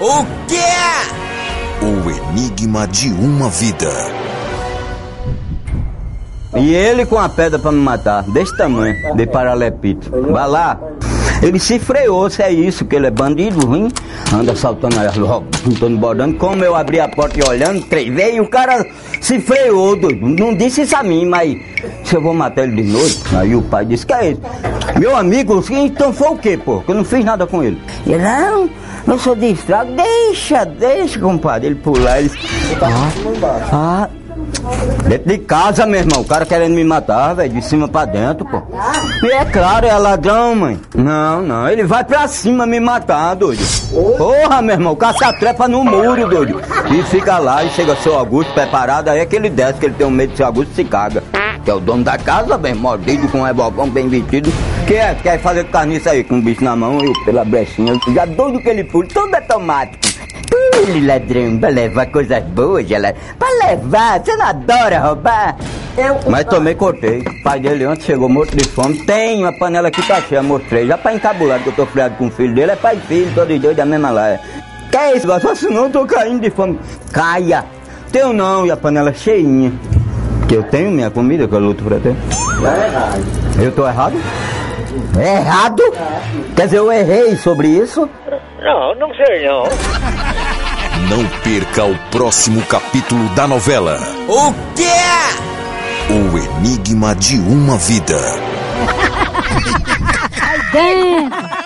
O quê? O enigma de uma vida. E ele com a pedra pra me matar, desse tamanho, de paralepito. Vai lá. Ele se freou, se é isso, que ele é bandido ruim, anda saltando aí, juntando bordando. Como eu abri a porta e olhando, trevei, e o cara se freou, doido. Não disse isso a mim, mas se eu vou matar ele de noite, aí o pai disse, que é isso? Meu amigo, então foi o quê, pô? Que eu não fiz nada com ele. Ele, não, eu sou de estrago, deixa, deixa, compadre. Ele pular, ele. Ah, ah, Dentro de casa, meu irmão, o cara querendo me matar, velho, de cima pra dentro, pô. E é claro, é ladrão, mãe. Não, não, ele vai pra cima me matar, doido. Porra, meu irmão, o cara se atrepa no muro, doido. E fica lá e chega seu Augusto preparado, aí é que ele desce, que ele tem um medo de seu Augusto se caga. Que é o dono da casa, bem mordido, com um rebolcão bem vestido. Que é, quer fazer carniça aí, com um bicho na mão e pela brechinha. Já doido que ele pula, tudo é automático. Ele ladrão, pra levar coisas boas, ela. Pra levar, você não adora roubar? Eu... Mas também cortei. O pai dele ontem chegou morto de fome. Tem uma panela aqui tá cheia, mostrei. Já pra encabular que eu tô friado com o filho dele, é pai e filho, todos dois da mesma laia. Que é isso, só senão eu tô caindo de fome. Caia! Teu não, e a panela cheinha. Que eu tenho minha comida que eu luto pra ter. Tá errado. Eu tô errado? Errado? Quer dizer, eu errei sobre isso? Não, não sei não. Não perca o próximo capítulo da novela. O quê? O enigma de uma vida. Dentro.